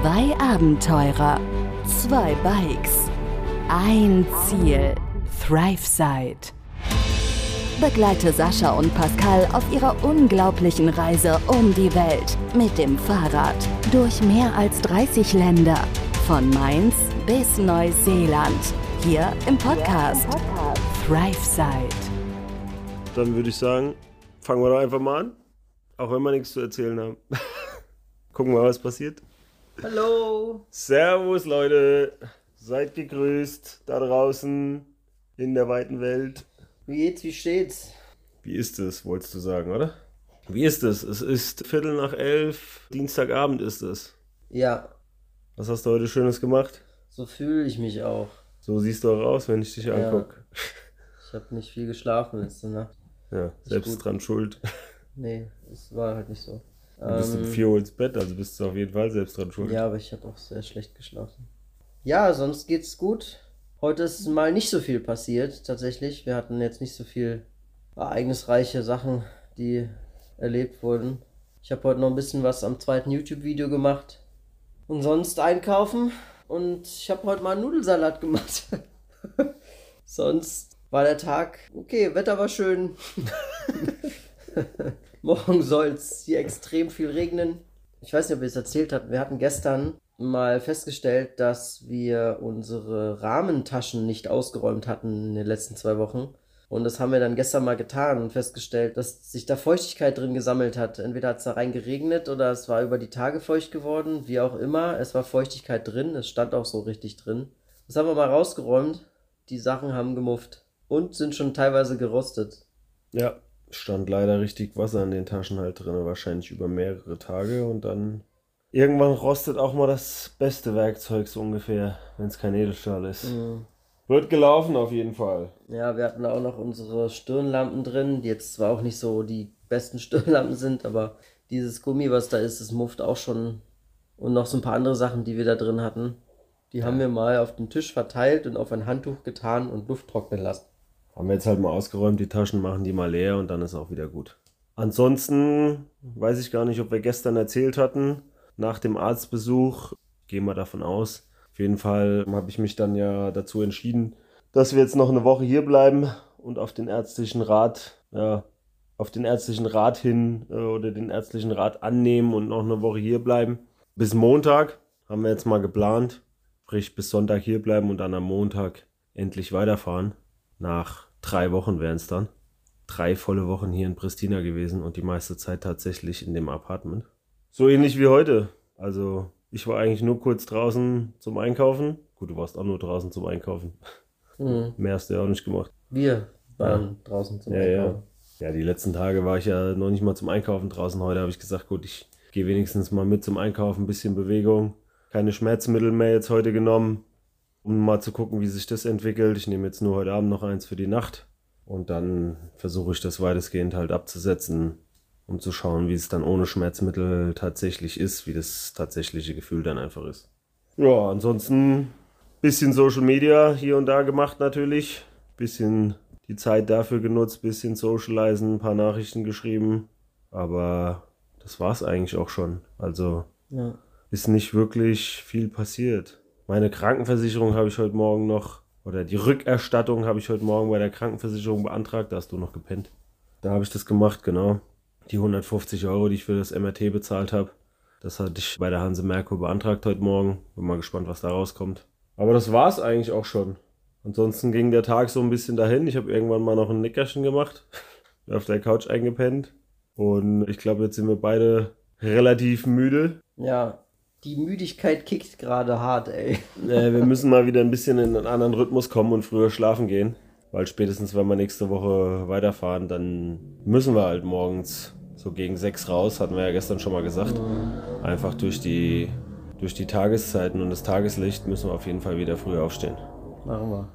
Zwei Abenteurer, zwei Bikes, ein Ziel. ThriveSide. Begleite Sascha und Pascal auf ihrer unglaublichen Reise um die Welt mit dem Fahrrad durch mehr als 30 Länder. Von Mainz bis Neuseeland. Hier im Podcast ThriveSide. Dann würde ich sagen, fangen wir doch einfach mal an. Auch wenn wir nichts zu erzählen haben. Gucken wir, was passiert. Hallo. Servus, Leute. Seid gegrüßt da draußen in der weiten Welt. Wie geht's? Wie steht's? Wie ist es, wolltest du sagen, oder? Wie ist es? Es ist Viertel nach elf. Dienstagabend ist es. Ja, Was hast du heute Schönes gemacht? so fühle ich mich auch. So siehst du auch aus, wenn ich dich angucke. Ich habe nicht viel geschlafen letzte Nacht. Ja, selbst dran schuld. Nee, es war halt nicht so. Du bist um Ähm, 4 Uhr ins Bett, also bist du auf jeden Fall selbst dran schuld. ja, aber ich habe auch sehr schlecht geschlafen. Ja, sonst geht's gut. Heute ist mal nicht so viel passiert, tatsächlich. Wir hatten jetzt nicht so viel ereignisreiche Sachen, die erlebt wurden. Ich habe heute noch ein bisschen was am zweiten YouTube-Video gemacht. Und sonst einkaufen. Und ich habe heute mal einen Nudelsalat gemacht. sonst war der Tag okay, Wetter war schön. Morgen soll es hier extrem viel regnen. Ich weiß nicht, ob ihr es erzählt habt. Wir hatten gestern mal festgestellt, dass wir unsere Rahmentaschen nicht ausgeräumt hatten in den letzten zwei Wochen. Und das haben wir dann gestern mal getan und festgestellt, dass sich da Feuchtigkeit drin gesammelt hat. Entweder hat es da rein geregnet oder es war über die Tage feucht geworden. Wie auch immer, es war Feuchtigkeit drin. Es stand auch so richtig drin. Das haben wir mal rausgeräumt. Die Sachen haben gemufft und sind schon teilweise gerostet. Ja, stand leider richtig Wasser in den Taschen halt drin, wahrscheinlich über mehrere Tage und dann irgendwann rostet auch mal das beste Werkzeug so ungefähr, wenn es kein Edelstahl ist. Wird gelaufen auf jeden Fall. Ja, wir hatten auch noch unsere Stirnlampen drin, die jetzt zwar auch nicht so die besten Stirnlampen sind, aber dieses Gummi, was da ist, das mufft auch schon. Und noch so ein paar andere Sachen, die wir da drin hatten. Die haben wir mal auf den Tisch verteilt und auf ein Handtuch getan und Luft trocknen lassen. Haben wir jetzt halt mal ausgeräumt, die Taschen machen die mal leer und dann ist auch wieder gut. Ansonsten weiß ich gar nicht, ob wir gestern erzählt hatten, nach dem Arztbesuch, gehen wir davon aus. Auf jeden Fall habe ich mich dann ja dazu entschieden, dass wir jetzt noch eine Woche hier bleiben und auf den ärztlichen Rat, ja, auf den ärztlichen Rat hin äh, oder den ärztlichen Rat annehmen und noch eine Woche hier bleiben. Bis Montag haben wir jetzt mal geplant, sprich bis Sonntag hier bleiben und dann am Montag endlich weiterfahren. Nach drei Wochen wären es dann. Drei volle Wochen hier in Pristina gewesen und die meiste Zeit tatsächlich in dem Apartment. So ähnlich wie heute. Also ich war eigentlich nur kurz draußen zum Einkaufen. Gut, du warst auch nur draußen zum Einkaufen. Mhm. Mehr hast du ja auch nicht gemacht. Wir waren draußen zum Ja, ja. Einkaufen. Ja, die letzten Tage war ich ja noch nicht mal zum Einkaufen draußen. Heute habe ich gesagt, gut, ich gehe wenigstens mal mit zum Einkaufen, ein bisschen Bewegung. Keine Schmerzmittel mehr jetzt heute genommen, um mal zu gucken, wie sich das entwickelt. Ich nehme jetzt nur heute Abend noch eins für die Nacht. Und dann versuche ich das weitestgehend halt abzusetzen, um zu schauen, wie es dann ohne Schmerzmittel tatsächlich ist, wie das tatsächliche Gefühl dann einfach ist. Ja, ansonsten bisschen Social Media hier und da gemacht natürlich. Bisschen die Zeit dafür genutzt, bisschen socialisen, ein paar Nachrichten geschrieben. Aber das war's eigentlich auch schon. Also Ja. ist nicht wirklich viel passiert. Meine Krankenversicherung habe ich heute Morgen noch, oder die Rückerstattung habe ich heute Morgen bei der Krankenversicherung beantragt. Da hast du noch gepennt. Da habe ich das gemacht, genau. Die 150 Euro, die ich für das MRT bezahlt habe. Das hatte ich bei der Hanse Merkur beantragt heute Morgen. Bin mal gespannt, was da rauskommt. Aber das war's eigentlich auch schon. Ansonsten ging der Tag so ein bisschen dahin. Ich habe irgendwann mal noch ein Nickerchen gemacht. Auf der Couch eingepennt. Und ich glaube, jetzt sind wir beide relativ müde. ja, die Müdigkeit kickt gerade hart, ey. Äh, wir müssen mal wieder ein bisschen in einen anderen Rhythmus kommen und früher schlafen gehen. Weil spätestens, wenn wir nächste Woche weiterfahren, dann müssen wir halt morgens so gegen sechs raus, hatten wir ja gestern schon mal gesagt. Einfach durch die, durch die Tageszeiten und das Tageslicht müssen wir auf jeden Fall wieder früh aufstehen. Machen wir.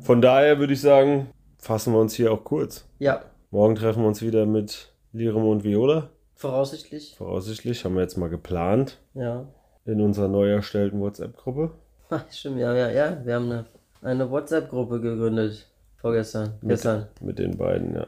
Von daher würde ich sagen, fassen wir uns hier auch kurz. Ja, Morgen treffen wir uns wieder mit Lirem und Viola. voraussichtlich. Voraussichtlich haben wir jetzt mal geplant Ja. In unserer neu erstellten WhatsApp-Gruppe. Stimmt, ja, ja, ja. Wir haben eine, eine WhatsApp-Gruppe gegründet. Vorgestern. Gestern. Mit den beiden, ja.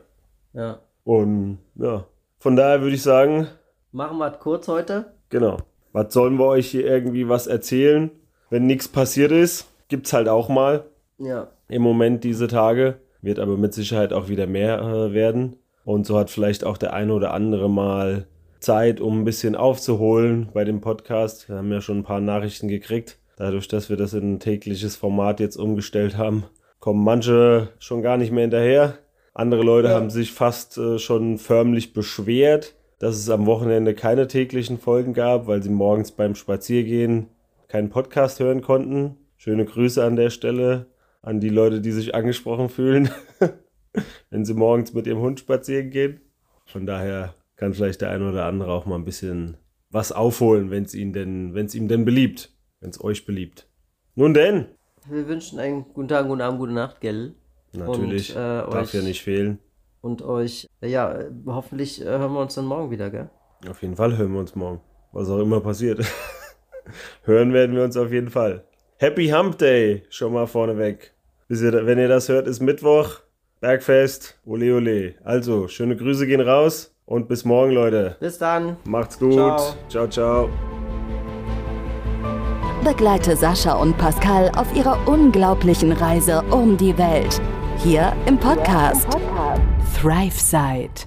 Ja. Und ja, von daher würde ich sagen, Machen wir es kurz heute. genau. Was sollen wir euch hier irgendwie was erzählen? Wenn nichts passiert ist, gibt's halt auch mal. Ja. Im Moment diese Tage. Wird aber mit Sicherheit auch wieder mehr äh, werden. Und so hat vielleicht auch der eine oder andere mal Zeit, um ein bisschen aufzuholen bei dem Podcast. Wir haben ja schon ein paar Nachrichten gekriegt. Dadurch, dass wir das in ein tägliches Format jetzt umgestellt haben, kommen manche schon gar nicht mehr hinterher. Andere Leute Ja. haben sich fast äh, schon förmlich beschwert, dass es am Wochenende keine täglichen Folgen gab, weil sie morgens beim Spaziergehen keinen Podcast hören konnten. Schöne Grüße an der Stelle an die Leute, die sich angesprochen fühlen, wenn sie morgens mit ihrem Hund spazieren gehen. Von daher kann vielleicht der eine oder andere auch mal ein bisschen was aufholen, wenn es ihn denn, wenn es ihm denn beliebt, wenn es euch beliebt. Nun denn, Wir wünschen einen guten Tag, guten Abend, gute Nacht, gell? natürlich Und, äh, darf ja nicht fehlen. Und euch, ja, hoffentlich äh, hören wir uns dann morgen wieder, gell? Auf jeden Fall hören wir uns morgen. Was auch immer passiert. hören werden wir uns auf jeden Fall. Happy Hump Day schon mal vorneweg. Ihr, wenn ihr das hört, ist Mittwoch. Bergfest. Ole ole. Also, schöne Grüße gehen raus und bis morgen, Leute. Bis dann. Macht's gut. Ciao. ciao. ciao. Begleite Sascha und Pascal auf ihrer unglaublichen Reise um die Welt. Hier im Podcast ThriveSide.